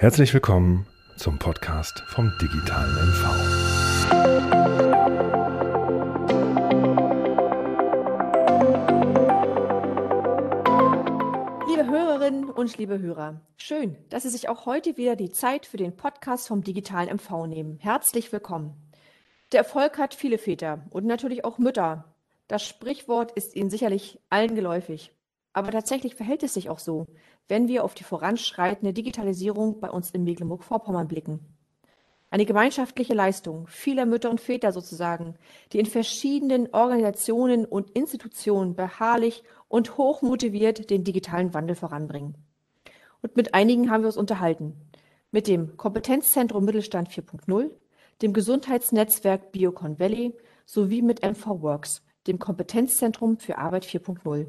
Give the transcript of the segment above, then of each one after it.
Herzlich willkommen zum Podcast vom digitalen MV. Liebe Hörerinnen und liebe Hörer, schön, dass Sie sich auch heute wieder die Zeit für den Podcast vom digitalen MV nehmen. Herzlich willkommen. Der Erfolg hat viele Väter und natürlich auch Mütter. Das Sprichwort ist Ihnen sicherlich allen geläufig. Aber tatsächlich verhält es sich auch so, wenn wir auf die voranschreitende Digitalisierung bei uns in Mecklenburg-Vorpommern blicken. Eine gemeinschaftliche Leistung vieler Mütter und Väter sozusagen, die in verschiedenen Organisationen und Institutionen beharrlich und hochmotiviert den digitalen Wandel voranbringen. Und mit einigen haben wir uns unterhalten. Mit dem Kompetenzzentrum Mittelstand 4.0, dem Gesundheitsnetzwerk Biocon Valley sowie mit MV Works, dem Kompetenzzentrum für Arbeit 4.0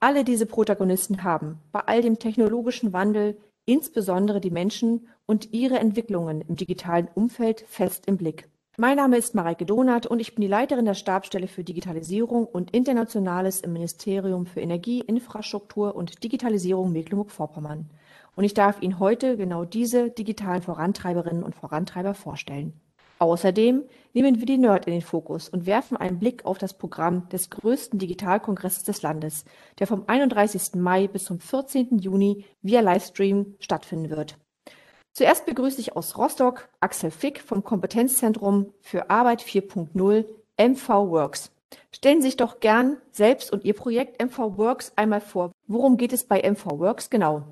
alle diese Protagonisten haben bei all dem technologischen Wandel insbesondere die Menschen und ihre Entwicklungen im digitalen Umfeld fest im Blick. Mein Name ist Mareike Donath und ich bin die Leiterin der Stabsstelle für Digitalisierung und Internationales im Ministerium für Energie, Infrastruktur und Digitalisierung Mecklenburg-Vorpommern. Und ich darf Ihnen heute genau diese digitalen Vorantreiberinnen und Vorantreiber vorstellen. Außerdem nehmen wir die Nerd in den Fokus und werfen einen Blick auf das Programm des größten Digitalkongresses des Landes, der vom 31. Mai bis zum 14. Juni via Livestream stattfinden wird. Zuerst begrüße ich aus Rostock Axel Fick vom Kompetenzzentrum für Arbeit 4.0 MV Works. Stellen Sie sich doch gern selbst und Ihr Projekt MV Works einmal vor. Worum geht es bei MV Works genau?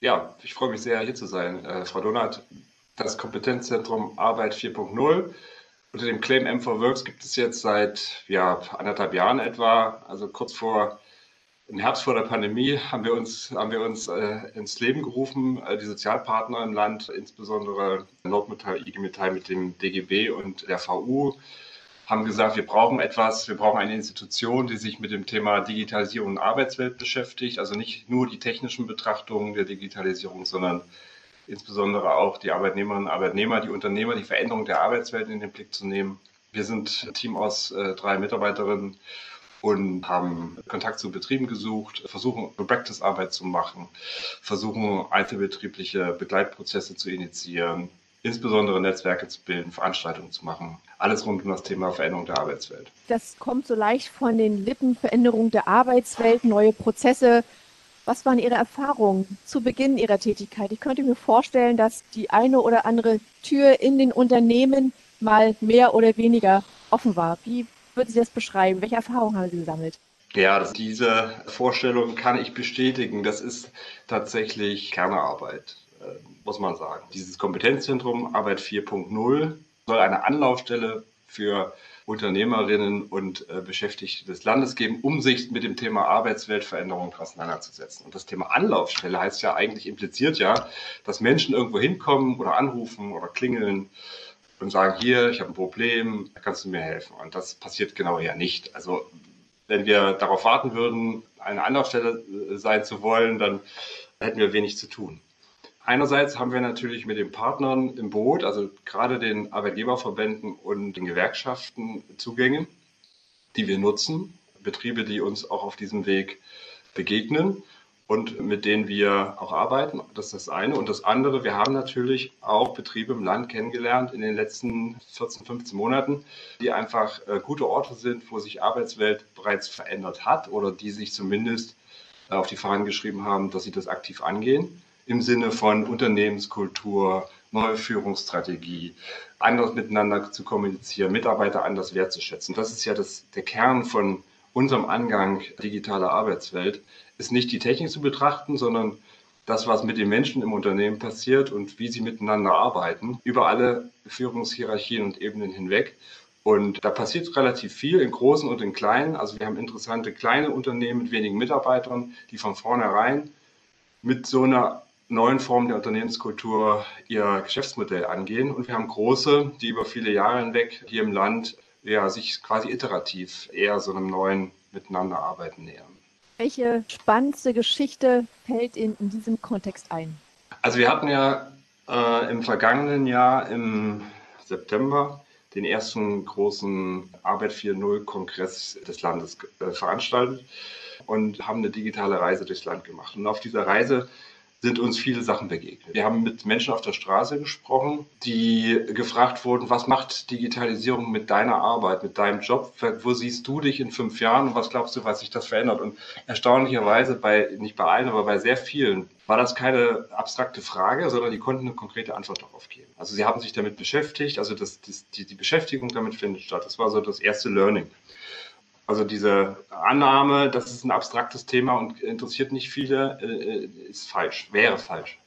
Ja, ich freue mich sehr, hier zu sein. Äh, Frau Donat, das Kompetenzzentrum Arbeit 4.0. Unter dem Claim M 4 Works gibt es jetzt seit ja, anderthalb Jahren etwa, also kurz vor im Herbst vor der Pandemie haben wir uns, haben wir uns äh, ins Leben gerufen, die Sozialpartner im Land, insbesondere Nordmetall, IG Metall mit dem DGB und der VU, haben gesagt, wir brauchen etwas, wir brauchen eine Institution, die sich mit dem Thema Digitalisierung und Arbeitswelt beschäftigt, also nicht nur die technischen Betrachtungen der Digitalisierung, sondern insbesondere auch die Arbeitnehmerinnen und Arbeitnehmer, die Unternehmer, die Veränderung der Arbeitswelt in den Blick zu nehmen. Wir sind ein Team aus äh, drei Mitarbeiterinnen und haben Kontakt zu Betrieben gesucht, versuchen Practice-Arbeit zu machen, versuchen einzelbetriebliche Begleitprozesse zu initiieren, insbesondere Netzwerke zu bilden, Veranstaltungen zu machen. Alles rund um das Thema Veränderung der Arbeitswelt. Das kommt so leicht von den Lippen, Veränderung der Arbeitswelt, neue Prozesse, was waren Ihre Erfahrungen zu Beginn Ihrer Tätigkeit? Ich könnte mir vorstellen, dass die eine oder andere Tür in den Unternehmen mal mehr oder weniger offen war. Wie würden Sie das beschreiben? Welche Erfahrungen haben Sie gesammelt? Ja, das, diese Vorstellung kann ich bestätigen. Das ist tatsächlich Kernarbeit, äh, muss man sagen. Dieses Kompetenzzentrum Arbeit 4.0 soll eine Anlaufstelle für Unternehmerinnen und äh, Beschäftigte des Landes geben, um sich mit dem Thema Arbeitsweltveränderung auseinanderzusetzen. Und das Thema Anlaufstelle heißt ja eigentlich, impliziert ja, dass Menschen irgendwo hinkommen oder anrufen oder klingeln und sagen, hier, ich habe ein Problem, kannst du mir helfen? Und das passiert genau ja nicht. Also wenn wir darauf warten würden, eine Anlaufstelle äh, sein zu wollen, dann hätten wir wenig zu tun. Einerseits haben wir natürlich mit den Partnern im Boot, also gerade den Arbeitgeberverbänden und den Gewerkschaften Zugänge, die wir nutzen, Betriebe, die uns auch auf diesem Weg begegnen und mit denen wir auch arbeiten. Das ist das eine. Und das andere, wir haben natürlich auch Betriebe im Land kennengelernt in den letzten 14, 15 Monaten, die einfach äh, gute Orte sind, wo sich Arbeitswelt bereits verändert hat oder die sich zumindest auf die Fahnen geschrieben haben, dass sie das aktiv angehen im Sinne von Unternehmenskultur, neue Führungsstrategie, anders miteinander zu kommunizieren, Mitarbeiter anders wertzuschätzen. Das ist ja das, der Kern von unserem Angang digitaler Arbeitswelt, ist nicht die Technik zu betrachten, sondern das, was mit den Menschen im Unternehmen passiert und wie sie miteinander arbeiten, über alle Führungshierarchien und Ebenen hinweg. Und da passiert relativ viel in großen und in kleinen. Also wir haben interessante kleine Unternehmen mit wenigen Mitarbeitern, die von vornherein mit so einer neuen Formen der Unternehmenskultur ihr Geschäftsmodell angehen. Und wir haben große, die über viele Jahre hinweg hier im Land ja, sich quasi iterativ eher so einem neuen Miteinanderarbeiten nähern. Welche spannendste Geschichte fällt Ihnen in diesem Kontext ein? Also wir hatten ja äh, im vergangenen Jahr im September den ersten großen Arbeit 4.0 Kongress des Landes äh, veranstaltet und haben eine digitale Reise durchs Land gemacht. Und auf dieser Reise sind uns viele Sachen begegnet. Wir haben mit Menschen auf der Straße gesprochen, die gefragt wurden, was macht Digitalisierung mit deiner Arbeit, mit deinem Job? Wo siehst du dich in fünf Jahren und was glaubst du, was sich das verändert? Und erstaunlicherweise bei, nicht bei allen, aber bei sehr vielen war das keine abstrakte Frage, sondern die konnten eine konkrete Antwort darauf geben. Also sie haben sich damit beschäftigt, also das, das, die, die Beschäftigung damit findet statt. Das war so das erste Learning. Also diese Annahme, das ist ein abstraktes Thema und interessiert nicht viele, äh, ist falsch, wäre falsch.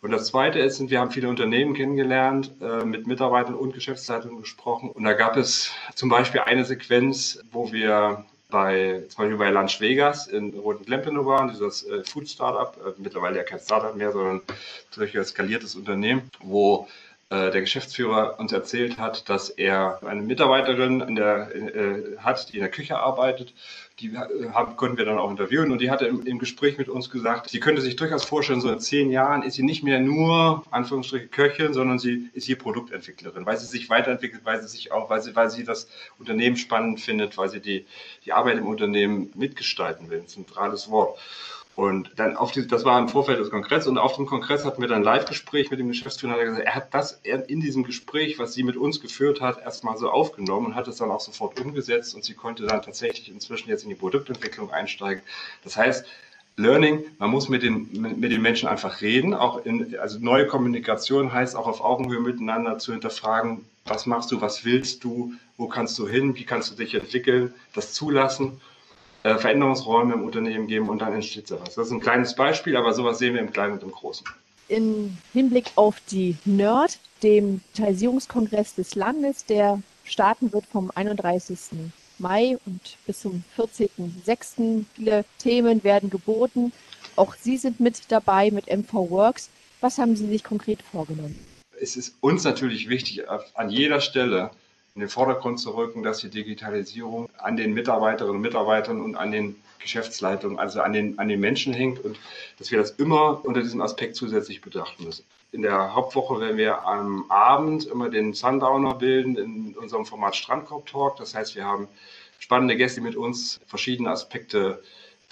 Und das Zweite ist, wir haben viele Unternehmen kennengelernt, äh, mit Mitarbeitern und Geschäftsleitungen gesprochen. Und da gab es zum Beispiel eine Sequenz, wo wir bei, zum Beispiel bei Lunch Vegas in Roten Klempenow waren, dieses äh, Food Startup, mittlerweile ja kein Startup mehr, sondern ein skaliertes Unternehmen, wo der Geschäftsführer uns erzählt hat, dass er eine Mitarbeiterin in der, äh, hat, die in der Küche arbeitet. Die äh, haben, konnten wir dann auch interviewen und die hatte im, im, Gespräch mit uns gesagt, sie könnte sich durchaus vorstellen, so in zehn Jahren ist sie nicht mehr nur, Anführungsstriche, Köchin, sondern sie ist hier Produktentwicklerin, weil sie sich weiterentwickelt, weil sie sich auch, weil sie, weil sie das Unternehmen spannend findet, weil sie die, die Arbeit im Unternehmen mitgestalten will. Ein zentrales Wort. Und dann auf die, das war im Vorfeld des Kongresses und auf dem Kongress hatten wir dann ein Live-Gespräch mit dem Geschäftsführer. Er, gesagt, er hat das in diesem Gespräch, was sie mit uns geführt hat, erstmal so aufgenommen und hat es dann auch sofort umgesetzt und sie konnte dann tatsächlich inzwischen jetzt in die Produktentwicklung einsteigen. Das heißt, Learning, man muss mit den, mit den Menschen einfach reden. Auch in, also neue Kommunikation heißt auch auf Augenhöhe miteinander zu hinterfragen, was machst du, was willst du, wo kannst du hin, wie kannst du dich entwickeln, das zulassen äh, Veränderungsräume im Unternehmen geben und dann entsteht sowas. Das ist ein kleines Beispiel, aber sowas sehen wir im Kleinen und im Großen. Im Hinblick auf die NERD, dem Digitalisierungskongress des Landes, der starten wird vom 31. Mai und bis zum 14.06. Viele Themen werden geboten. Auch Sie sind mit dabei mit MV Works. Was haben Sie sich konkret vorgenommen? Es ist uns natürlich wichtig, an jeder Stelle in den Vordergrund zu rücken, dass die Digitalisierung an den Mitarbeiterinnen und Mitarbeitern und an den Geschäftsleitungen, also an den, an den Menschen hängt und dass wir das immer unter diesem Aspekt zusätzlich betrachten müssen. In der Hauptwoche werden wir am Abend immer den Sundowner bilden in unserem Format Strandkorb Talk. Das heißt, wir haben spannende Gäste mit uns verschiedene Aspekte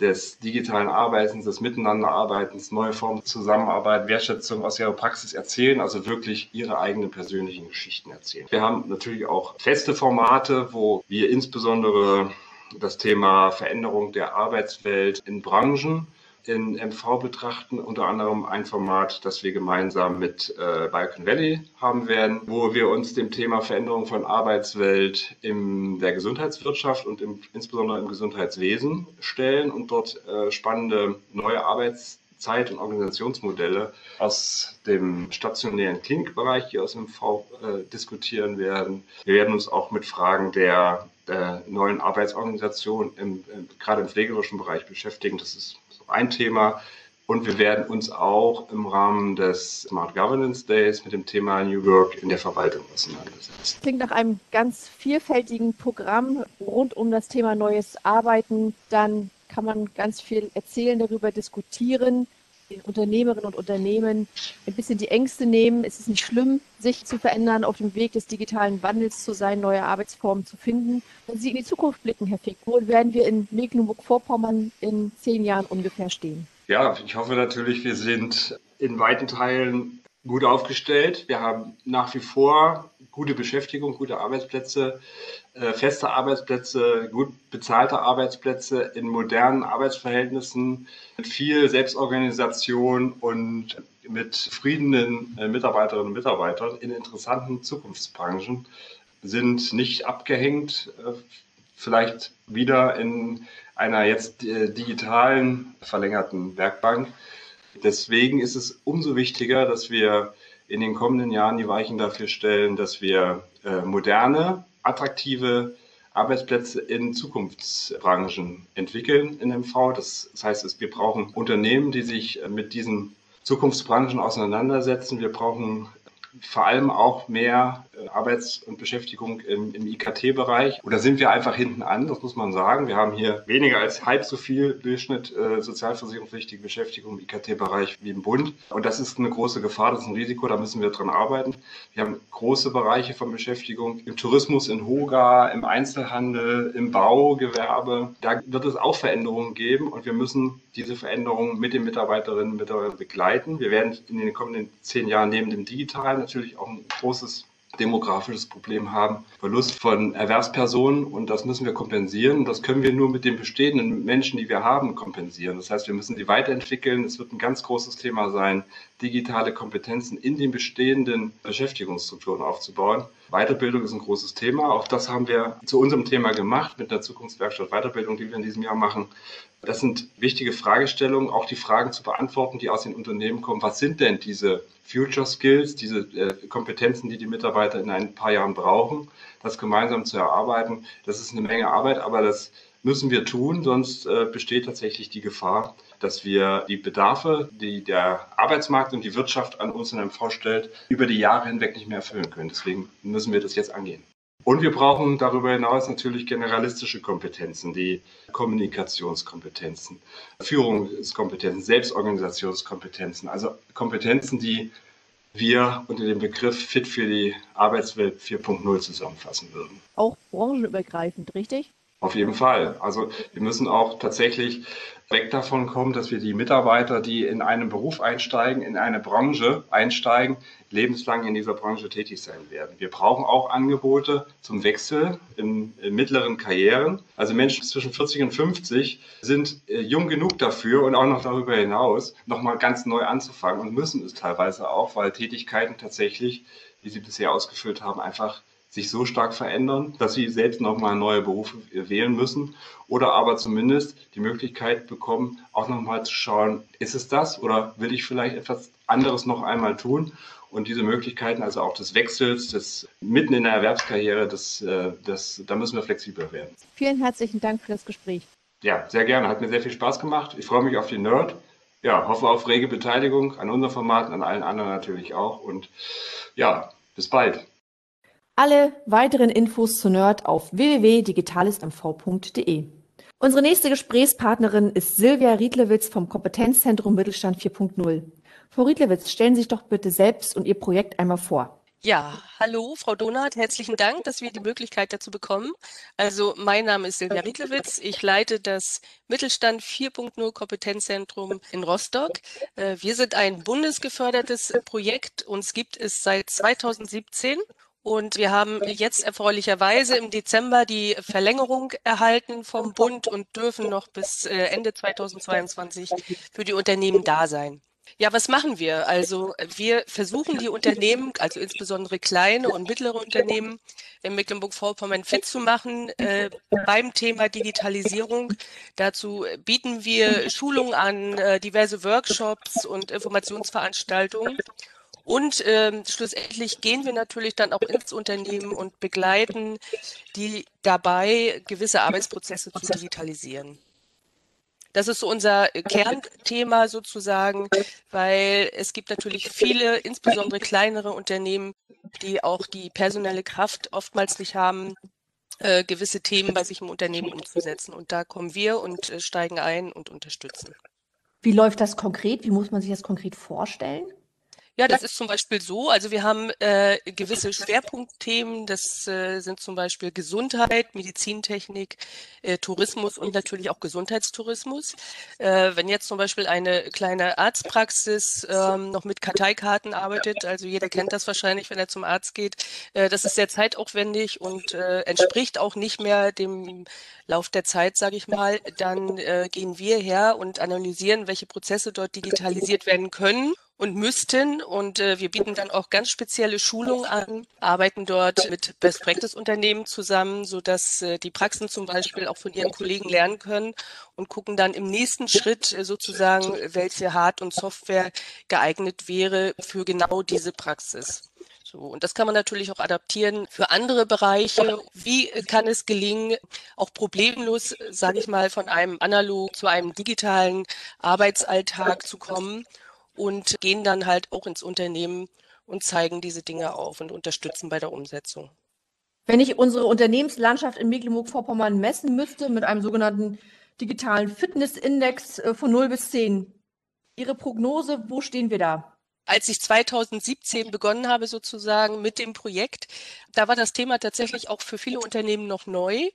des digitalen Arbeitens, des Miteinanderarbeitens, neue Formen Zusammenarbeit, Wertschätzung aus ihrer Praxis erzählen, also wirklich ihre eigenen persönlichen Geschichten erzählen. Wir haben natürlich auch feste Formate, wo wir insbesondere das Thema Veränderung der Arbeitswelt in Branchen in MV betrachten, unter anderem ein Format, das wir gemeinsam mit äh, Balkan Valley haben werden, wo wir uns dem Thema Veränderung von Arbeitswelt in der Gesundheitswirtschaft und im, insbesondere im Gesundheitswesen stellen und dort äh, spannende neue Arbeitszeit- und Organisationsmodelle aus dem stationären Klinikbereich hier aus dem MV äh, diskutieren werden. Wir werden uns auch mit Fragen der der neuen Arbeitsorganisation im, im, gerade im pflegerischen Bereich beschäftigen. Das ist ein Thema. Und wir werden uns auch im Rahmen des Smart Governance Days mit dem Thema New Work in der Verwaltung auseinandersetzen. Klingt nach einem ganz vielfältigen Programm rund um das Thema neues Arbeiten. Dann kann man ganz viel erzählen, darüber diskutieren. Unternehmerinnen und Unternehmen ein bisschen die Ängste nehmen. Es ist nicht schlimm, sich zu verändern, auf dem Weg des digitalen Wandels zu sein, neue Arbeitsformen zu finden. Wenn Sie in die Zukunft blicken, Herr Fick, wo werden wir in Mecklenburg-Vorpommern in zehn Jahren ungefähr stehen? Ja, ich hoffe natürlich, wir sind in weiten Teilen gut aufgestellt. Wir haben nach wie vor gute Beschäftigung, gute Arbeitsplätze, äh, feste Arbeitsplätze, gut bezahlte Arbeitsplätze in modernen Arbeitsverhältnissen, mit viel Selbstorganisation und mit zufriedenen äh, Mitarbeiterinnen und Mitarbeitern in interessanten Zukunftsbranchen sind nicht abgehängt, äh, vielleicht wieder in einer jetzt digitalen verlängerten Werkbank. Deswegen ist es umso wichtiger, dass wir in den kommenden Jahren die Weichen dafür stellen, dass wir moderne attraktive Arbeitsplätze in Zukunftsbranchen entwickeln in MV. Das, heißt, wir brauchen Unternehmen, die sich mit diesen Zukunftsbranchen auseinandersetzen. Wir brauchen vor allem auch mehr äh, Arbeits- und Beschäftigung im, im IKT-Bereich. Und da sind wir einfach hinten an, das muss man sagen. Wir haben hier weniger als halb so viel Durchschnitt äh, sozialversicherungspflichtige Beschäftigung im IKT-Bereich wie im Bund. Und das ist eine große Gefahr, das ist ein Risiko, da müssen wir dran arbeiten. Wir haben große Bereiche von Beschäftigung im Tourismus, in Hoga, im Einzelhandel, im Baugewerbe. Da wird es auch Veränderungen geben und wir müssen diese Veränderungen mit den Mitarbeiterinnen und Mitarbeitern begleiten. Wir werden in den kommenden zehn Jahren neben dem Digitalen natürlich auch ein großes demografisches Problem haben, Verlust von Erwerbspersonen und das müssen wir kompensieren. Das können wir nur mit den bestehenden Menschen, die wir haben, kompensieren. Das heißt, wir müssen sie weiterentwickeln. Es wird ein ganz großes Thema sein, digitale Kompetenzen in den bestehenden Beschäftigungsstrukturen aufzubauen. Weiterbildung ist ein großes Thema. Auch das haben wir zu unserem Thema gemacht mit der Zukunftswerkstatt Weiterbildung, die wir in diesem Jahr machen. Das sind wichtige Fragestellungen, auch die Fragen zu beantworten, die aus den Unternehmen kommen. Was sind denn diese Future Skills, diese äh, Kompetenzen, die die Mitarbeiter in ein paar Jahren brauchen? Das gemeinsam zu erarbeiten, das ist eine Menge Arbeit, aber das müssen wir tun, sonst äh, besteht tatsächlich die Gefahr, dass wir die Bedarfe, die der Arbeitsmarkt und die Wirtschaft an uns in MV stellt, über die Jahre hinweg nicht mehr erfüllen können. Deswegen müssen wir das jetzt angehen. Und wir brauchen darüber hinaus natürlich generalistische Kompetenzen, die Kommunikationskompetenzen, Führungskompetenzen, Selbstorganisationskompetenzen, also Kompetenzen, die wir unter dem Begriff Fit für die Arbeitswelt 4.0 zusammenfassen würden. Auch branchenübergreifend, richtig? Auf jeden Fall. Also wir müssen auch tatsächlich weg davon kommen, dass wir die Mitarbeiter, die in einen Beruf einsteigen, in eine Branche einsteigen, lebenslang in dieser Branche tätig sein werden. Wir brauchen auch Angebote zum Wechsel in, in mittleren Karrieren. Also Menschen zwischen 40 und 50 sind äh, jung genug dafür und auch noch darüber hinaus, nochmal ganz neu anzufangen und müssen es teilweise auch, weil Tätigkeiten tatsächlich, die sie bisher ausgefüllt haben, einfach sich so stark verändern, dass sie selbst nochmal neue Berufe wählen müssen oder aber zumindest die Möglichkeit bekommen, auch nochmal zu schauen, ist es das oder will ich vielleicht etwas anderes noch einmal tun? Und diese Möglichkeiten, also auch des Wechsels, des mitten in der Erwerbskarriere, das, äh, das, da müssen wir flexibler werden. Vielen herzlichen Dank für das Gespräch. Ja, sehr gerne. Hat mir sehr viel Spaß gemacht. Ich freue mich auf die Nerd. Ja, hoffe auf rege Beteiligung an unserem Format, an allen anderen natürlich auch. Und ja, bis bald. Alle weiteren Infos zu Nerd auf www.digitalismv.de. Unsere nächste Gesprächspartnerin ist Silvia Riedlewitz vom Kompetenzzentrum Mittelstand 4.0. Frau Riedlewitz, stellen Sie sich doch bitte selbst und Ihr Projekt einmal vor. Ja, hallo, Frau Donat, herzlichen Dank, dass wir die Möglichkeit dazu bekommen. Also, mein Name ist Silvia Riedlewitz. Ich leite das Mittelstand 4.0 Kompetenzzentrum in Rostock. Äh, wir sind ein bundesgefördertes Projekt. Uns gibt es seit 2017 und wir haben jetzt erfreulicherweise im Dezember die Verlängerung erhalten vom Bund und dürfen noch bis äh, Ende 2022 für die Unternehmen da sein. Ja, was machen wir? Also wir versuchen die Unternehmen, also insbesondere kleine und mittlere Unternehmen in Mecklenburg-Vorpommern fit zu machen äh, beim Thema Digitalisierung. Dazu bieten wir Schulungen an, äh, diverse Workshops und Informationsveranstaltungen. Und ähm, schlussendlich gehen wir natürlich dann auch ins Unternehmen und begleiten die dabei, gewisse Arbeitsprozesse zu digitalisieren. Das ist so unser Kernthema sozusagen, weil es gibt natürlich viele, insbesondere kleinere Unternehmen, die auch die personelle Kraft oftmals nicht haben, äh, gewisse Themen bei sich im Unternehmen umzusetzen. Und da kommen wir und äh, steigen ein und unterstützen. Wie läuft das konkret? Wie muss man sich das konkret vorstellen? Ja, das ist zum Beispiel so. Also wir haben äh, gewisse Schwerpunktthemen. Das äh, sind zum Beispiel Gesundheit, Medizintechnik, äh, Tourismus und natürlich auch Gesundheitstourismus. Äh, wenn jetzt zum Beispiel eine kleine Arztpraxis ähm, noch mit Karteikarten arbeitet, also jeder kennt das wahrscheinlich, wenn er zum Arzt geht, äh, das ist sehr zeitaufwendig und äh, entspricht auch nicht mehr dem Lauf der Zeit, sage ich mal, dann äh, gehen wir her und analysieren, welche Prozesse dort digitalisiert werden können und müssten. Und äh, wir bieten dann auch ganz spezielle Schulungen an, arbeiten dort mit Best Practice Unternehmen zusammen, so dass äh, die Praxen zum Beispiel auch von ihren Kollegen lernen können und gucken dann im nächsten Schritt äh, sozusagen, welche Hard- und Software geeignet wäre für genau diese Praxis. So, und das kann man natürlich auch adaptieren für andere Bereiche. Wie kann es gelingen, auch problemlos, sage ich mal, von einem analog zu einem digitalen Arbeitsalltag zu kommen? Und gehen dann halt auch ins Unternehmen und zeigen diese Dinge auf und unterstützen bei der Umsetzung. Wenn ich unsere Unternehmenslandschaft in Mecklenburg-Vorpommern messen müsste mit einem sogenannten digitalen Fitnessindex äh, von 0 bis 10, Ihre Prognose, wo stehen wir da? Als ich 2017 begonnen habe sozusagen mit dem Projekt, da war das Thema tatsächlich auch für viele Unternehmen noch neu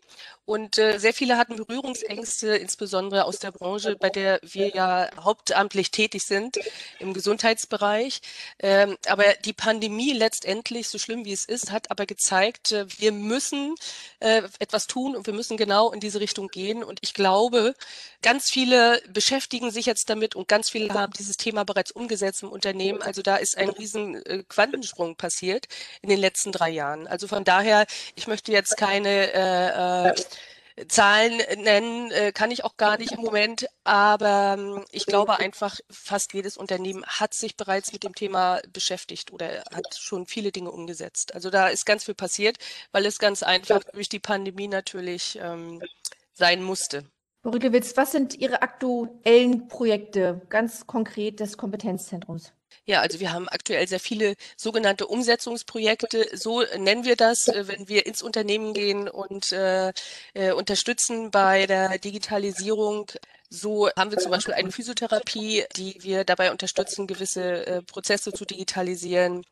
und äh, sehr viele hatten Berührungsängste, insbesondere aus der Branche, bei der wir ja hauptamtlich tätig sind im Gesundheitsbereich. Ähm, aber die Pandemie letztendlich, so schlimm wie es ist, hat aber gezeigt, äh, wir müssen äh, etwas tun und wir müssen genau in diese Richtung gehen. Und ich glaube, ganz viele beschäftigen sich jetzt damit und ganz viele haben dieses Thema bereits umgesetzt im Unternehmen. Also da ist ein riesen äh, Quantensprung passiert in den letzten drei Jahren. Also von daher, ich möchte jetzt keine äh, äh, Zahlen nennen, äh, kann ich auch gar nicht im Moment, aber ähm, ich glaube einfach, fast jedes Unternehmen hat sich bereits mit dem Thema beschäftigt oder hat schon viele Dinge umgesetzt. Also da ist ganz viel passiert, weil es ganz einfach durch die Pandemie natürlich ähm, sein musste. Frau Rüttelwitz, was sind Ihre aktuellen Projekte ganz konkret des Kompetenzzentrums? Ja, also wir haben aktuell sehr viele sogenannte Umsetzungsprojekte, so nennen wir das, wenn wir ins Unternehmen gehen und äh, äh, unterstützen bei der Digitalisierung. So haben wir zum Beispiel eine Physiotherapie, die wir dabei unterstützen, gewisse äh, Prozesse zu digitalisieren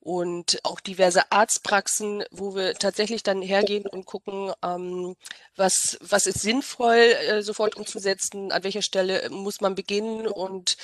und auch diverse Arztpraxen, wo wir tatsächlich dann hergehen und gucken, ähm, was, was ist sinnvoll äh, sofort umzusetzen, an welcher Stelle muss man beginnen und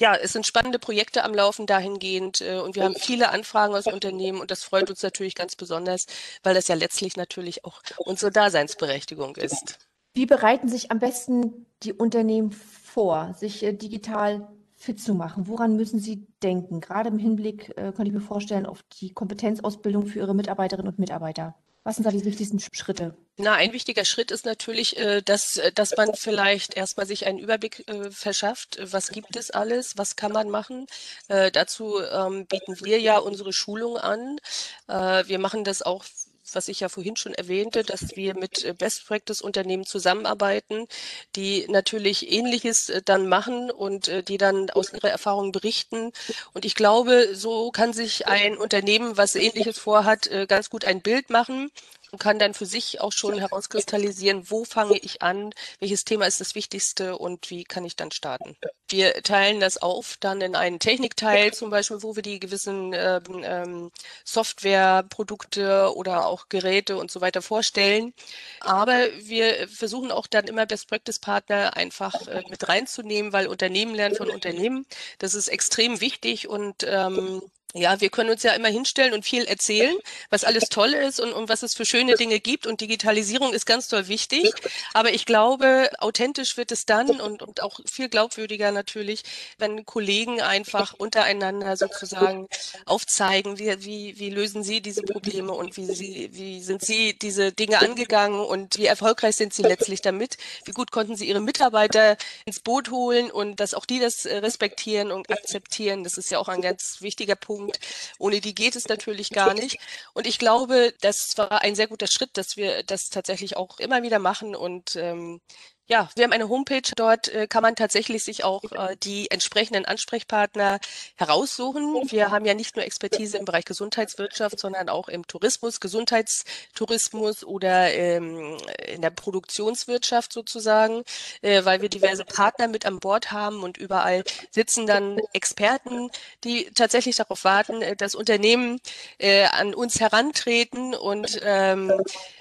ja, es sind spannende Projekte am Laufen dahingehend äh, und wir haben viele Anfragen aus Unternehmen und das freut uns natürlich ganz besonders, weil das ja letztlich natürlich auch unsere Daseinsberechtigung ist. Wie bereiten sich am besten die Unternehmen vor, sich äh, digital fit zu machen? Woran müssen sie denken? Gerade im Hinblick, äh, könnte ich mir vorstellen, auf die Kompetenzausbildung für ihre Mitarbeiterinnen und Mitarbeiter. Was sind da die wichtigsten Schritte? Na, ein wichtiger Schritt ist natürlich, äh, dass, äh, dass man vielleicht erstmal sich einen Überblick äh, verschafft. Was gibt es alles? Was kann man machen? dazu ähm, bieten wir ja unsere Schulung an. wir machen das auch was ich ja vorhin schon erwähnte, dass wir mit Best Practice Unternehmen zusammenarbeiten, die natürlich Ähnliches dann machen und die dann aus ihrer Erfahrung berichten. Und ich glaube, so kann sich ein Unternehmen, was Ähnliches vorhat, ganz gut ein Bild machen und kann dann für sich auch schon herauskristallisieren, wo fange ich an, welches Thema ist das Wichtigste und wie kann ich dann starten. Wir teilen das auf dann in einen Technikteil zum Beispiel, wo wir die gewissen ähm, ähm, Softwareprodukte oder auch Geräte und so weiter vorstellen. Aber wir versuchen auch dann immer Best Practice Partner einfach äh, mit reinzunehmen, weil Unternehmen lernen von Unternehmen. Das ist extrem wichtig und ähm, ja, wir können uns ja immer hinstellen und viel erzählen, was alles toll ist und, und was es für schöne Dinge gibt. Und Digitalisierung ist ganz toll wichtig. Aber ich glaube, authentisch wird es dann und, und auch viel glaubwürdiger natürlich, wenn Kollegen einfach untereinander sozusagen aufzeigen, wie, wie, wie lösen sie diese Probleme und wie, sie, wie sind sie diese Dinge angegangen und wie erfolgreich sind sie letztlich damit. Wie gut konnten sie ihre Mitarbeiter ins Boot holen und dass auch die das äh, respektieren und akzeptieren. Das ist ja auch ein ganz wichtiger Punkt Punkt. Ohne die geht es natürlich gar nicht. Und ich glaube, das war ein sehr guter Schritt, dass wir das tatsächlich auch immer wieder machen und ähm, ja, wir haben eine Homepage. Dort äh, kann man tatsächlich sich auch äh, die entsprechenden Ansprechpartner heraussuchen. Wir haben ja nicht nur Expertise im Bereich Gesundheitswirtschaft, sondern auch im Tourismus, Gesundheitstourismus oder ähm, in der Produktionswirtschaft sozusagen, äh, weil wir diverse Partner mit an Bord haben und überall sitzen dann Experten, die tatsächlich darauf warten, äh, dass Unternehmen äh, an uns herantreten und ähm,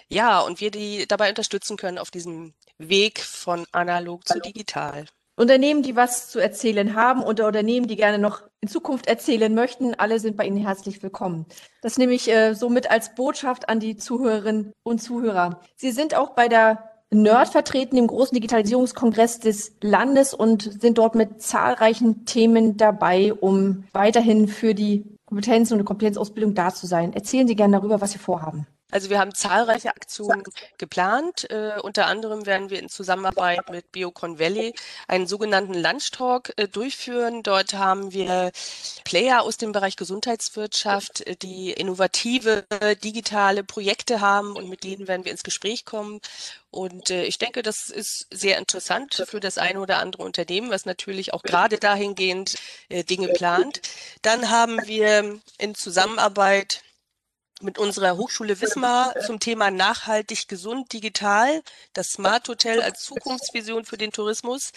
ja, und wir die dabei unterstützen können auf diesem Weg von analog zu digital. Unternehmen, die was zu erzählen haben oder Unternehmen, die gerne noch in Zukunft erzählen möchten, alle sind bei Ihnen herzlich willkommen. Das nehme ich äh, somit als Botschaft an die Zuhörerinnen und Zuhörer. Sie sind auch bei der NERD vertreten, im großen Digitalisierungskongress des Landes und sind dort mit zahlreichen Themen dabei, um weiterhin für die Kompetenzen und die Kompetenzausbildung da zu sein. Erzählen Sie gerne darüber, was Sie vorhaben. Also wir haben zahlreiche Aktionen geplant. Äh, unter anderem werden wir in Zusammenarbeit mit Biocon Valley einen sogenannten Lunchtalk äh, durchführen. Dort haben wir Player aus dem Bereich Gesundheitswirtschaft, äh, die innovative digitale Projekte haben und mit denen werden wir ins Gespräch kommen. Und äh, ich denke, das ist sehr interessant für das eine oder andere Unternehmen, was natürlich auch gerade dahingehend äh, Dinge plant. Dann haben wir in Zusammenarbeit mit unserer Hochschule Wismar zum Thema nachhaltig gesund digital, das Smart Hotel als Zukunftsvision für den Tourismus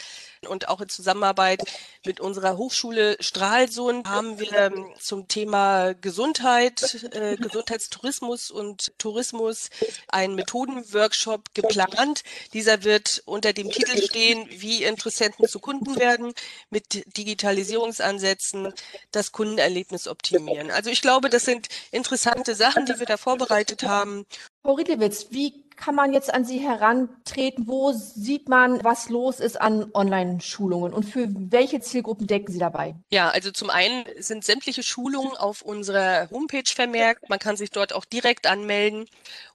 und auch in Zusammenarbeit mit unserer Hochschule Stralsund haben wir ähm, zum Thema Gesundheit, äh, Gesundheitstourismus und Tourismus einen Methodenworkshop geplant. Dieser wird unter dem Titel stehen, wie Interessenten zu Kunden werden, mit Digitalisierungsansätzen das Kundenerlebnis optimieren. Also ich glaube, das sind interessante Sachen, die wir da vorbereitet haben. Frau Riedlewitz, wie kann man jetzt an Sie herantreten? Wo sieht man, was los ist an Online-Schulungen und für welche Zielgruppen decken Sie dabei? Ja, also zum einen sind sämtliche Schulungen auf unserer Homepage vermerkt. Man kann sich dort auch direkt anmelden.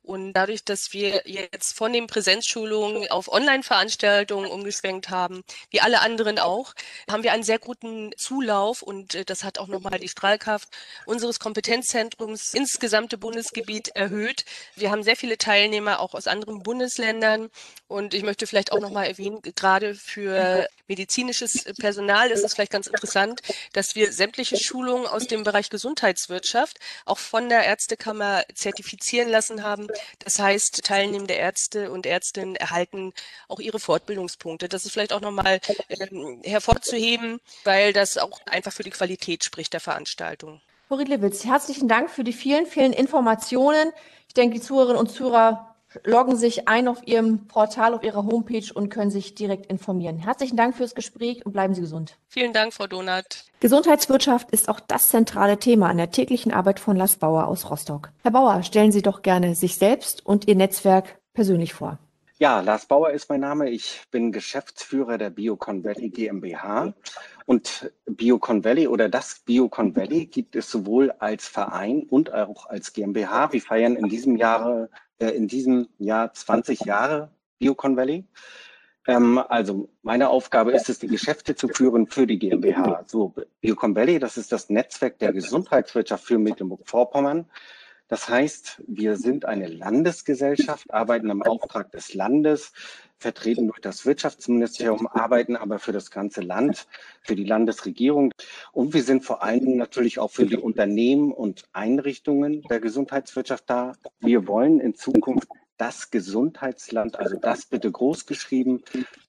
Und dadurch, dass wir jetzt von den Präsenzschulungen auf Online-Veranstaltungen umgeschwenkt haben, wie alle anderen auch, haben wir einen sehr guten Zulauf und äh, das hat auch nochmal die Strahlkraft unseres Kompetenzzentrums ins gesamte Bundesgebiet erhöht. Wir haben sehr viele Teilnehmer auch aus anderen Bundesländern und ich möchte vielleicht auch nochmal erwähnen, gerade für medizinisches Personal ist es vielleicht ganz interessant, dass wir sämtliche Schulungen aus dem Bereich Gesundheitswirtschaft auch von der Ärztekammer zertifizieren lassen haben. Das heißt, teilnehmende Ärzte und Ärztinnen erhalten auch ihre Fortbildungspunkte. Das ist vielleicht auch nochmal ähm, hervorzuheben, weil das auch einfach für die Qualität spricht der Veranstaltung. Frau Riedlewitz, herzlichen Dank für die vielen, vielen Informationen. Ich denke, die Zuhörerinnen und Zuhörer loggen sich ein auf Ihrem Portal, auf Ihrer Homepage und können sich direkt informieren. Herzlichen Dank fürs Gespräch und bleiben Sie gesund. Vielen Dank, Frau Donat. Gesundheitswirtschaft ist auch das zentrale Thema an der täglichen Arbeit von Lars Bauer aus Rostock. Herr Bauer, stellen Sie doch gerne sich selbst und Ihr Netzwerk persönlich vor. Ja, Lars Bauer ist mein Name. Ich bin Geschäftsführer der Biocon Valley GmbH. Und Biocon Valley oder das Biocon Valley gibt es sowohl als Verein und auch als GmbH. Wir feiern in diesem Jahre äh, in diesem Jahr 20 Jahre Biocon Valley. Ähm, also meine Aufgabe ist es, die Geschäfte zu führen für die GmbH. So, Biocon Valley, das ist das Netzwerk der Gesundheitswirtschaft für Mecklenburg-Vorpommern. Das heißt, wir sind eine Landesgesellschaft, arbeiten im Auftrag des Landes, vertreten durch das Wirtschaftsministerium, arbeiten aber für das ganze Land, für die Landesregierung. Und wir sind vor allen Dingen natürlich auch für die Unternehmen und Einrichtungen der Gesundheitswirtschaft da. Wir wollen in Zukunft das Gesundheitsland, also das bitte groß geschrieben,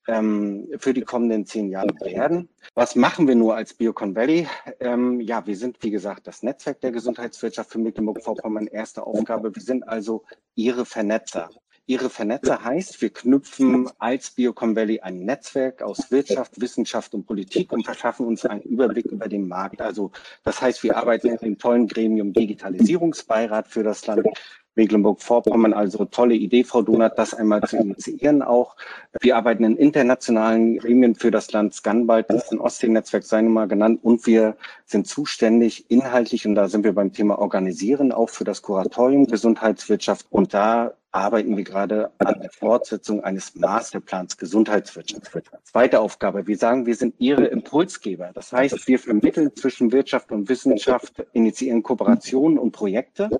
ähm, für die kommenden zehn Jahre werden. Was machen wir nur als Biocon Valley? Ähm, ja, wir sind, wie gesagt, das Netzwerk der Gesundheitswirtschaft für Mecklenburg-Vorpommern. Erste Aufgabe. Wir sind also Ihre Vernetzer. Ihre Vernetzer heißt, wir knüpfen als Biocom Valley ein Netzwerk aus Wirtschaft, Wissenschaft und Politik und verschaffen uns einen Überblick über den Markt. Also das heißt, wir arbeiten in dem tollen Gremium Digitalisierungsbeirat für das Land. Mecklenburg-Vorpommern. Also tolle Idee, Frau Donat, das einmal zu initiieren auch. Wir arbeiten in internationalen Gremien für das Land Scanbald, das ist ein Ostsee-Netzwerk, sei nun mal genannt. Und wir sind zuständig inhaltlich, und da sind wir beim Thema Organisieren, auch für das Kuratorium Gesundheitswirtschaft. Und da arbeiten wir gerade an der Fortsetzung eines Masterplans Gesundheitswirtschaft. Zweite Aufgabe. Wir sagen, wir sind Ihre Impulsgeber. Das heißt, wir vermitteln zwischen Wirtschaft und Wissenschaft, initiieren Kooperationen und Projekte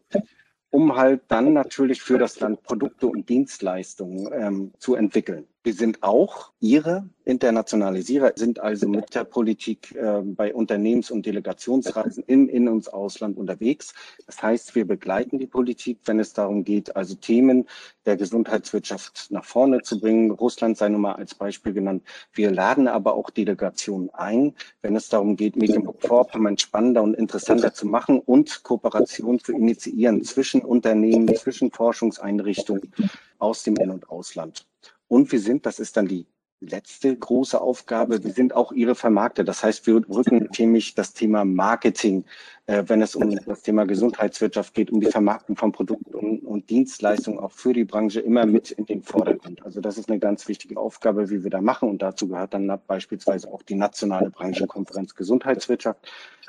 um halt dann natürlich für das Land Produkte und Dienstleistungen ähm, zu entwickeln. Wir sind auch Ihre Internationalisierer, sind also mit der Politik äh, bei Unternehmens- und Delegationsreisen in, in uns Ausland unterwegs. Das heißt, wir begleiten die Politik, wenn es darum geht, also Themen der Gesundheitswirtschaft nach vorne zu bringen. Russland sei nun mal als Beispiel genannt. Wir laden aber auch Delegationen ein, wenn es darum geht, Mecklenburg-Vorpommern spannender und interessanter zu machen und Kooperation zu initiieren zwischen Unternehmen, zwischen Forschungseinrichtungen aus dem In- und Ausland. Und wir sind, das ist dann die letzte große Aufgabe, wir sind auch Ihre Vermarkter. Das heißt, wir rücken nämlich das Thema Marketing äh, wenn es um das Thema Gesundheitswirtschaft geht, um die Vermarktung von Produkten und, und Dienstleistungen auch für die Branche immer mit in den Vordergrund. Also das ist eine ganz wichtige Aufgabe, wie wir da machen. Und dazu gehört dann beispielsweise auch die nationale Branchenkonferenz Gesundheitswirtschaft,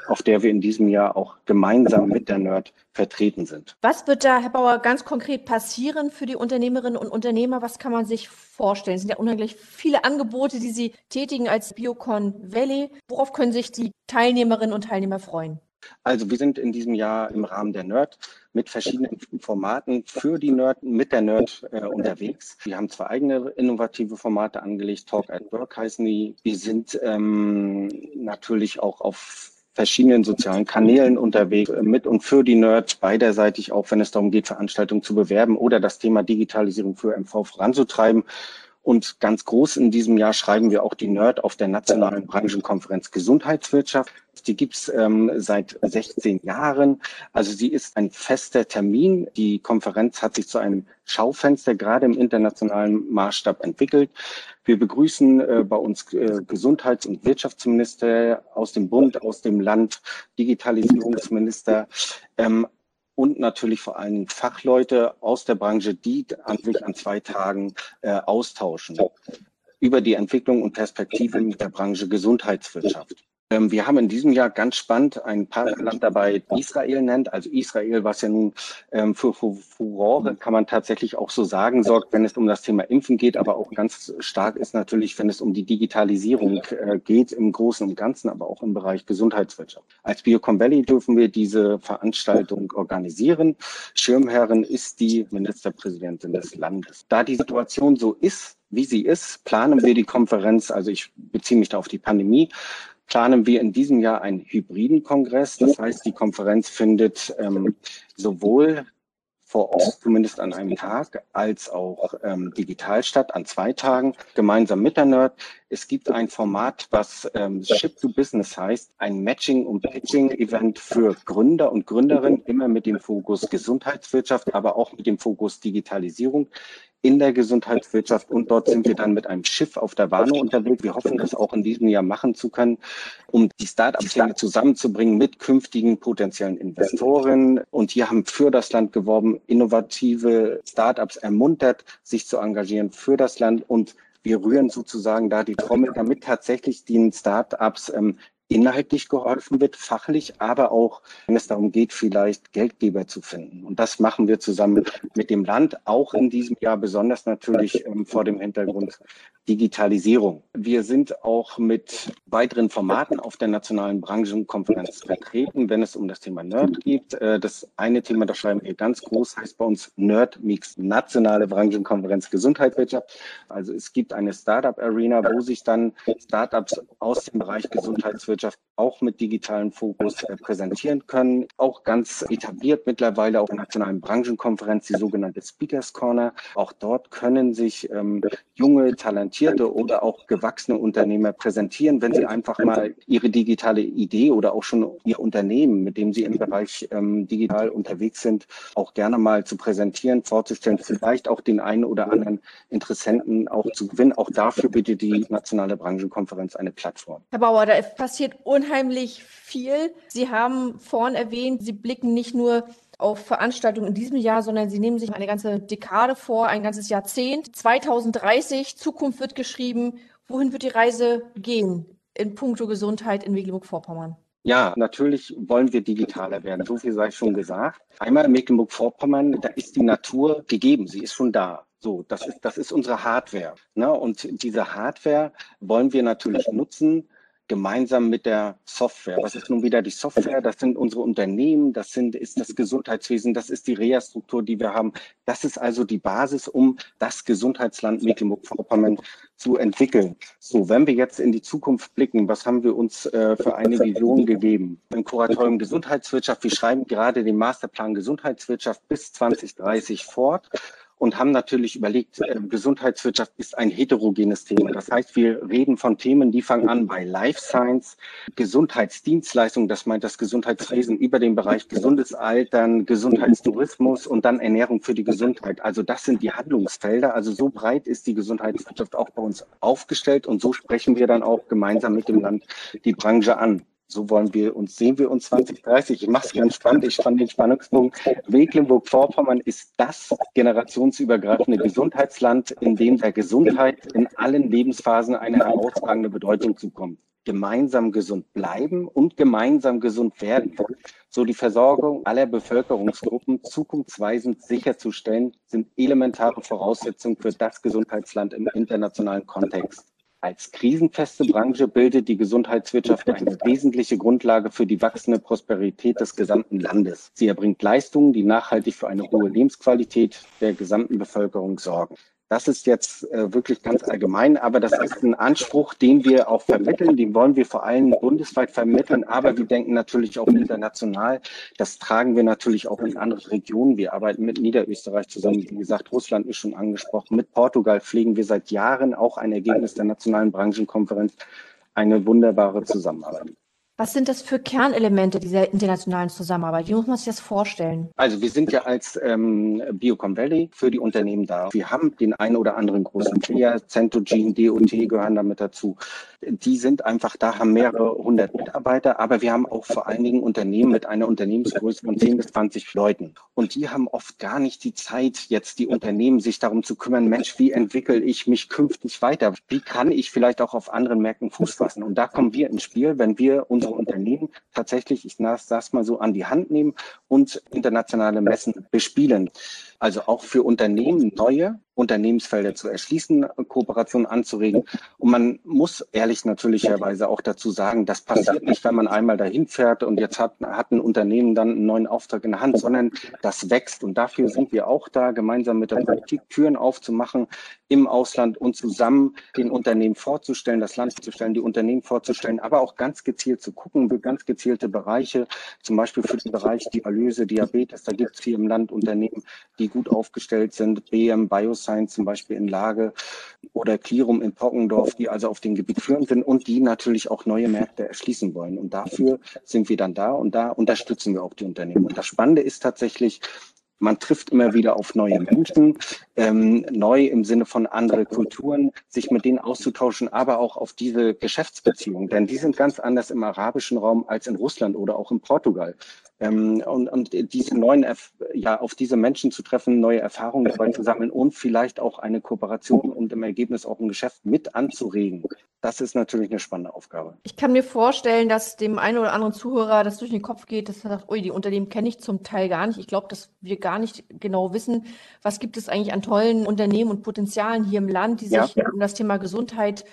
auf der wir in diesem Jahr auch gemeinsam mit der NERD vertreten sind. Was wird da, Herr Bauer, ganz konkret passieren für die Unternehmerinnen und Unternehmer? Was kann man sich vorstellen? Es sind ja unheimlich viele Angebote, die Sie tätigen als Biocon Valley. Worauf können sich die Teilnehmerinnen und Teilnehmer freuen? Also wir sind in diesem Jahr im Rahmen der NERD mit verschiedenen Formaten für die Nerd, mit der Nerd äh, unterwegs. Wir haben zwei eigene innovative Formate angelegt, Talk at Work heißen die. Wir sind ähm, natürlich auch auf verschiedenen sozialen Kanälen unterwegs, äh, mit und für die Nerds, beiderseitig auch, wenn es darum geht, Veranstaltungen zu bewerben oder das Thema Digitalisierung für MV voranzutreiben. Und ganz groß in diesem Jahr schreiben wir auch die Nerd auf der nationalen Branchenkonferenz Gesundheitswirtschaft. Die gibt's ähm, seit 16 Jahren. Also sie ist ein fester Termin. Die Konferenz hat sich zu einem Schaufenster gerade im internationalen Maßstab entwickelt. Wir begrüßen äh, bei uns äh, Gesundheits- und Wirtschaftsminister aus dem Bund, aus dem Land, Digitalisierungsminister, ähm, und natürlich vor allem Fachleute aus der Branche, die an sich an zwei Tagen äh, austauschen über die Entwicklung und Perspektive mit der Branche Gesundheitswirtschaft. Ähm, wir haben in diesem Jahr ganz spannend ein Partnerland dabei, Israel nennt. Also Israel, was ja nun ähm, für Furore, kann man tatsächlich auch so sagen, sorgt, wenn es um das Thema Impfen geht, aber auch ganz stark ist natürlich, wenn es um die Digitalisierung äh, geht, im Großen und Ganzen, aber auch im Bereich Gesundheitswirtschaft. Als Biocom Valley dürfen wir diese Veranstaltung organisieren. Schirmherrin ist die Ministerpräsidentin des Landes. Da die Situation so ist, wie sie ist, planen wir die Konferenz, also ich beziehe mich da auf die Pandemie, planen wir in diesem Jahr einen hybriden Kongress. Das heißt, die Konferenz findet ähm, sowohl vor Ort, zumindest an einem Tag, als auch ähm, digital statt, an zwei Tagen, gemeinsam mit der Nerd. Es gibt ein Format, was ähm, Ship to Business heißt, ein Matching- und Pitching-Event für Gründer und Gründerinnen, immer mit dem Fokus Gesundheitswirtschaft, aber auch mit dem Fokus Digitalisierung in der Gesundheitswirtschaft und dort sind wir dann mit einem Schiff auf der Warnow unterwegs. Wir hoffen, das auch in diesem Jahr machen zu können, um die Start-up-Szene zusammenzubringen mit künftigen potenziellen Investoren. Und hier haben für das Land geworben, innovative Start-ups ermuntert, sich zu engagieren für das Land und wir rühren sozusagen da die Trommel, damit tatsächlich den Start-ups ähm, inhaltlich geholfen wird, fachlich, aber auch, wenn es darum geht, vielleicht Geldgeber zu finden. Und das machen wir zusammen mit dem Land, auch in diesem Jahr besonders natürlich ähm, vor dem Hintergrund Digitalisierung. Wir sind auch mit weiteren Formaten auf der nationalen Branchenkonferenz vertreten, wenn es um das Thema Nerd geht. Äh, das eine Thema, das schreiben wir ganz groß, heißt bei uns Nerd Mix, nationale Branchenkonferenz Gesundheitswirtschaft. Also es gibt eine Startup Arena, wo sich dann Startups aus dem Bereich Gesundheitswirtschaft auch mit digitalen Fokus äh, präsentieren können. Auch ganz etabliert mittlerweile auf der nationalen Branchenkonferenz, die sogenannte Speakers Corner. Auch dort können sich ähm, junge, talentierte oder auch gewachsene Unternehmer präsentieren, wenn sie einfach mal ihre digitale Idee oder auch schon ihr Unternehmen, mit dem sie im Bereich ähm, digital unterwegs sind, auch gerne mal zu präsentieren, vorzustellen, vielleicht auch den einen oder anderen Interessenten auch zu gewinnen. Auch dafür bietet die nationale Branchenkonferenz eine Plattform. Herr Bauer, da passiert unheimlich viel. Sie haben vorhin erwähnt, Sie blicken nicht nur auf Veranstaltungen in diesem Jahr, sondern Sie nehmen sich eine ganze Dekade vor, ein ganzes Jahrzehnt. 2030, Zukunft wird geschrieben. Wohin wird die Reise gehen in puncto Gesundheit in Mecklenburg-Vorpommern? Ja, natürlich wollen wir digitaler werden. So viel sei schon gesagt. Einmal in Mecklenburg-Vorpommern, da ist die Natur gegeben. Sie ist schon da. So, das ist, das ist unsere Hardware. Ne? Und diese Hardware wollen wir natürlich nutzen, gemeinsam mit der Software. Was ist nun wieder die Software? Das sind unsere Unternehmen, das sind, ist das Gesundheitswesen, das ist die Reha-Struktur, die wir haben. Das ist also die Basis, um das Gesundheitsland Mecklenburg-Vorpommern zu entwickeln. So, wenn wir jetzt in die Zukunft blicken, was haben wir uns äh, für eine Vision gegeben? Im Kuratorium Gesundheitswirtschaft, wir schreiben gerade den Masterplan Gesundheitswirtschaft bis 2030 fort und haben natürlich überlegt, äh, Gesundheitswirtschaft ist ein heterogenes Thema. Das heißt, wir reden von Themen, die fangen an bei Life Science, Gesundheitsdienstleistungen, das meint das Gesundheitswesen über den Bereich gesundes Altern, Gesundheitstourismus und dann Ernährung für die Gesundheit. Also das sind die Handlungsfelder. Also so breit ist die Gesundheitswirtschaft auch bei uns aufgestellt und so sprechen wir dann auch gemeinsam mit dem Land die Branche an. So wollen wir uns, sehen wir uns 2030. Ich mache es ganz spannend. Ich fand den Spannungspunkt. Mecklenburg-Vorpommern ist das generationsübergreifende Gesundheitsland, in dem der Gesundheit in allen Lebensphasen eine herausragende Bedeutung zukommt. Gemeinsam gesund bleiben und gemeinsam gesund werden. So die Versorgung aller Bevölkerungsgruppen zukunftsweisend sicherzustellen, sind elementare Voraussetzungen für das Gesundheitsland im internationalen Kontext. Als krisenfeste Branche bildet die Gesundheitswirtschaft eine wesentliche Grundlage für die wachsende Prosperität des gesamten Landes. Sie erbringt Leistungen, die nachhaltig für eine hohe Lebensqualität der gesamten Bevölkerung sorgen. Das ist jetzt äh, wirklich ganz allgemein, aber das ist ein Anspruch, den wir auch vermitteln. Den wollen wir vor allem bundesweit vermitteln, aber wir denken natürlich auch international. Das tragen wir natürlich auch in andere Regionen. Wir arbeiten mit Niederösterreich zusammen. Wie gesagt, Russland ist schon angesprochen. Mit Portugal pflegen wir seit Jahren auch ein Ergebnis der Nationalen Branchenkonferenz eine wunderbare Zusammenarbeit. Was sind das für Kernelemente dieser internationalen Zusammenarbeit? Wie muss man sich das vorstellen? Also wir sind ja als ähm, Biocom Valley für die Unternehmen da. Wir haben den einen oder anderen großen Player, Centogene, DOT gehören damit dazu. Die sind einfach da, haben mehrere hundert Mitarbeiter, aber wir haben auch vor allen Dingen Unternehmen mit einer Unternehmensgröße von 10 bis 20 Leuten. Und die haben oft gar nicht die Zeit, jetzt die Unternehmen sich darum zu kümmern, Mensch, wie entwickle ich mich künftig weiter? Wie kann ich vielleicht auch auf anderen Märkten Fuß fassen? Und da kommen wir ins Spiel, wenn wir uns unsere Unternehmen tatsächlich, ich sag's mal so, an die Hand nehmen und internationale Messen bespielen. Also auch für Unternehmen neue Unternehmensfelder zu erschließen, Kooperationen anzuregen. Und man muss ehrlich natürlicherweise auch dazu sagen, das passiert nicht, wenn man einmal dahin fährt und jetzt hat, hat ein Unternehmen dann einen neuen Auftrag in der Hand, sondern das wächst. Und dafür sind wir auch da, gemeinsam mit der Politik Türen aufzumachen im Ausland und zusammen den Unternehmen vorzustellen, das Land zu stellen, die Unternehmen vorzustellen, aber auch ganz gezielt zu gucken, ganz gezielte Bereiche, zum Beispiel für den Bereich Dialyse, Diabetes, da gibt es hier im Land Unternehmen, die gut aufgestellt sind, BM Bioscience zum Beispiel in Lage oder Clearum in Pockendorf, die also auf dem Gebiet führend sind und die natürlich auch neue Märkte erschließen wollen. Und dafür sind wir dann da und da unterstützen wir auch die Unternehmen. Und das Spannende ist tatsächlich, man trifft immer wieder auf neue Menschen, ähm, neu im Sinne von andere Kulturen, sich mit denen auszutauschen, aber auch auf diese Geschäftsbeziehungen, denn die sind ganz anders im arabischen Raum als in Russland oder auch in Portugal. Ähm, und, und diese neuen, ja, auf diese Menschen zu treffen, neue Erfahrungen dabei zu sammeln und vielleicht auch eine Kooperation und im Ergebnis auch ein Geschäft mit anzuregen. Das ist natürlich eine spannende Aufgabe. Ich kann mir vorstellen, dass dem einen oder anderen Zuhörer das durch den Kopf geht, dass er sagt, ui, die Unternehmen kenne ich zum Teil gar nicht. Ich glaube, dass wir gar nicht genau wissen, was gibt es eigentlich an tollen Unternehmen und Potenzialen hier im Land, die sich ja. um das Thema Gesundheit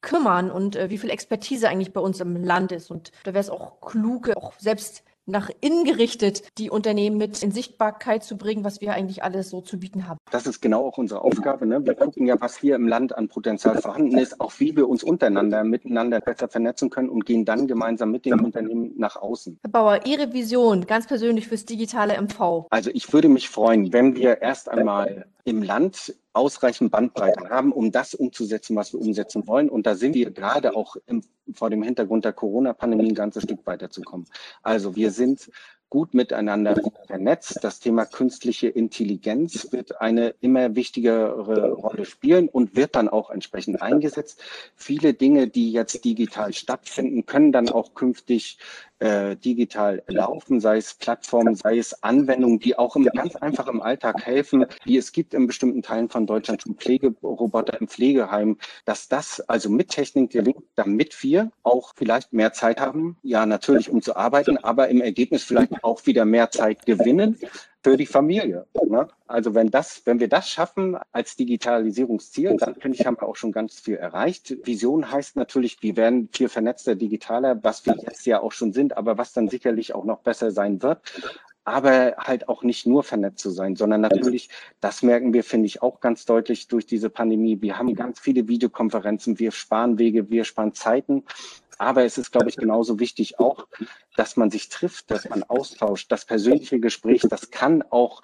kümmern und äh, wie viel Expertise eigentlich bei uns im Land ist. Und da wäre es auch klug, auch selbst nach innen gerichtet die Unternehmen mit in Sichtbarkeit zu bringen, was wir eigentlich alles so zu bieten haben. Das ist genau auch unsere Aufgabe. Ne? Wir gucken ja, was hier im Land an Potenzial vorhanden ist, auch wie wir uns untereinander miteinander besser vernetzen können und gehen dann gemeinsam mit den Unternehmen nach außen. Herr Bauer, Ihre Vision ganz persönlich fürs digitale MV? Also ich würde mich freuen, wenn wir erst einmal im Land ausreichend Bandbreite haben, um das umzusetzen, was wir umsetzen wollen. Und da sind wir gerade auch im, vor dem Hintergrund der Corona-Pandemie ein ganzes Stück weiterzukommen. Also wir sind gut miteinander vernetzt. Das Thema künstliche Intelligenz wird eine immer wichtigere Rolle spielen und wird dann auch entsprechend eingesetzt. Viele Dinge, die jetzt digital stattfinden, können dann auch künftig äh, digital laufen, sei es Plattformen, sei es Anwendungen, die auch im, ganz einfach im Alltag helfen, wie es gibt in bestimmten Teilen von Deutschland schon Pflegeroboter im Pflegeheim, dass das also mit Technik gelingt, damit wir auch vielleicht mehr Zeit haben, ja natürlich um zu arbeiten, aber im Ergebnis vielleicht auch wieder mehr Zeit gewinnen für die Familie. Ne? Also wenn das, wenn wir das schaffen als Digitalisierungsziel, dann finde ich, haben wir auch schon ganz viel erreicht. Vision heißt natürlich, wir werden viel vernetzter, digitaler, was wir jetzt ja auch schon sind, aber was dann sicherlich auch noch besser sein wird aber halt auch nicht nur vernetzt zu sein, sondern natürlich, das merken wir, finde ich, auch ganz deutlich durch diese Pandemie. Wir haben ganz viele Videokonferenzen, wir sparen Wege, wir sparen Zeiten. Aber es ist, glaube ich, genauso wichtig auch, dass man sich trifft, dass man austauscht. Das persönliche Gespräch, das kann auch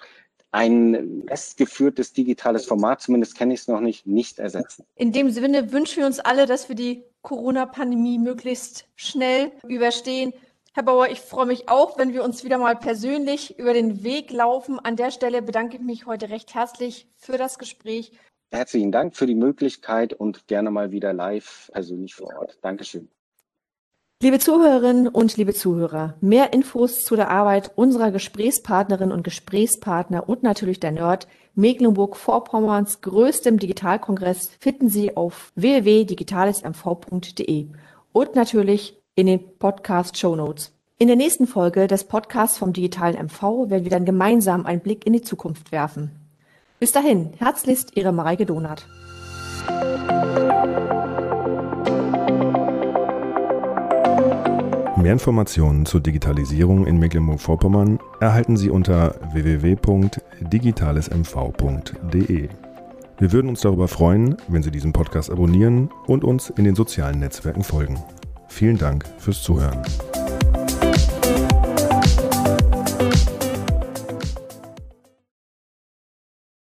ein festgeführtes digitales Format, zumindest kenne ich es noch nicht, nicht ersetzen. In dem Sinne wünschen wir uns alle, dass wir die Corona-Pandemie möglichst schnell überstehen. Herr Bauer, ich freue mich auch, wenn wir uns wieder mal persönlich über den Weg laufen. An der Stelle bedanke ich mich heute recht herzlich für das Gespräch. Herzlichen Dank für die Möglichkeit und gerne mal wieder live persönlich vor Ort. Dankeschön. Liebe Zuhörerinnen und liebe Zuhörer, mehr Infos zu der Arbeit unserer Gesprächspartnerinnen und Gesprächspartner und natürlich der Nerd Mecklenburg-Vorpommerns größtem Digitalkongress finden Sie auf www.digitalesmv.de und natürlich in den Podcast Show Notes. In der nächsten Folge des Podcasts vom digitalen MV werden wir dann gemeinsam einen Blick in die Zukunft werfen. Bis dahin, herzlichst Ihre Mareike Donath. Mehr Informationen zur Digitalisierung in Mecklenburg-Vorpommern erhalten Sie unter www.digitalesmv.de. Wir würden uns darüber freuen, wenn Sie diesen Podcast abonnieren und uns in den sozialen Netzwerken folgen. Vielen Dank fürs Zuhören.